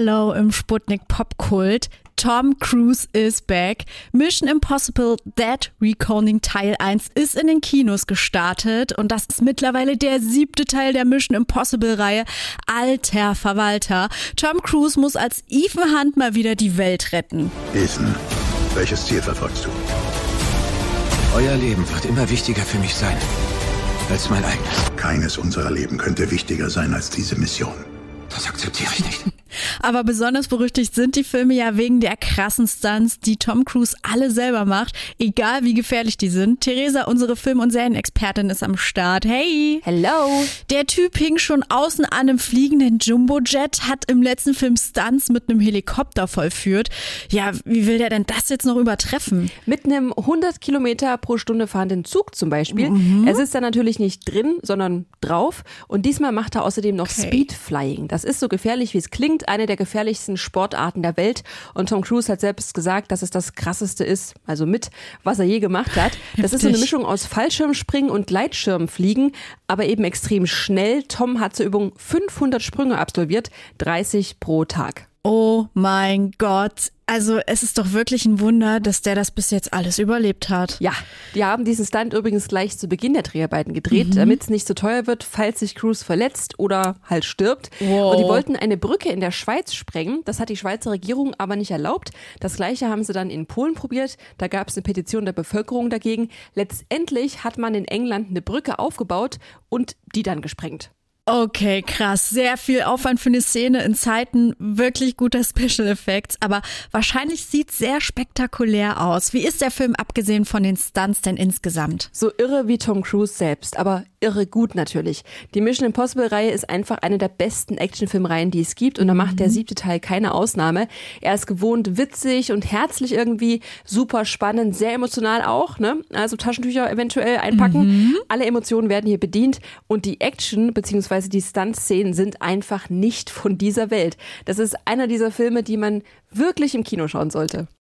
Hello im Sputnik Popkult. Tom Cruise is back. Mission Impossible Dead Reckoning Teil 1 ist in den Kinos gestartet und das ist mittlerweile der siebte Teil der Mission Impossible Reihe. Alter Verwalter. Tom Cruise muss als Ethan Hunt mal wieder die Welt retten. Ethan, welches Ziel verfolgst du? Euer Leben wird immer wichtiger für mich sein als mein eigenes. Keines unserer Leben könnte wichtiger sein als diese Mission. Das akzeptiere ich nicht. Aber besonders berüchtigt sind die Filme ja wegen der krassen Stunts, die Tom Cruise alle selber macht, egal wie gefährlich die sind. Theresa, unsere Film- und Serienexpertin, ist am Start. Hey! Hello! Der Typ hing schon außen an einem fliegenden Jumbojet, hat im letzten Film Stunts mit einem Helikopter vollführt. Ja, wie will der denn das jetzt noch übertreffen? Mit einem 100 Kilometer pro Stunde fahrenden Zug zum Beispiel. Mhm. Er sitzt da natürlich nicht drin, sondern drauf. Und diesmal macht er außerdem noch okay. Speedflying. Das ist so gefährlich, wie es klingt. Eine der gefährlichsten Sportarten der Welt. Und Tom Cruise hat selbst gesagt, dass es das krasseste ist, also mit, was er je gemacht hat. Das ist so eine Mischung aus Fallschirmspringen und Gleitschirmfliegen, aber eben extrem schnell. Tom hat zur Übung 500 Sprünge absolviert, 30 pro Tag. Oh mein Gott, also es ist doch wirklich ein Wunder, dass der das bis jetzt alles überlebt hat. Ja, die haben diesen Stunt übrigens gleich zu Beginn der Dreharbeiten gedreht, mhm. damit es nicht so teuer wird, falls sich Cruz verletzt oder halt stirbt. Wow. Und die wollten eine Brücke in der Schweiz sprengen. Das hat die Schweizer Regierung aber nicht erlaubt. Das gleiche haben sie dann in Polen probiert. Da gab es eine Petition der Bevölkerung dagegen. Letztendlich hat man in England eine Brücke aufgebaut und die dann gesprengt. Okay, krass. Sehr viel Aufwand für eine Szene in Zeiten wirklich guter Special Effects, aber wahrscheinlich sieht sehr spektakulär aus. Wie ist der Film abgesehen von den Stunts denn insgesamt? So irre wie Tom Cruise selbst, aber irre gut natürlich. Die Mission Impossible Reihe ist einfach eine der besten Actionfilmreihen, die es gibt und da macht der mhm. siebte Teil keine Ausnahme. Er ist gewohnt witzig und herzlich irgendwie, super spannend, sehr emotional auch, ne? Also Taschentücher eventuell einpacken. Mhm. Alle Emotionen werden hier bedient und die Action bzw beziehungsweise die Stunt-Szenen sind einfach nicht von dieser Welt. Das ist einer dieser Filme, die man wirklich im Kino schauen sollte.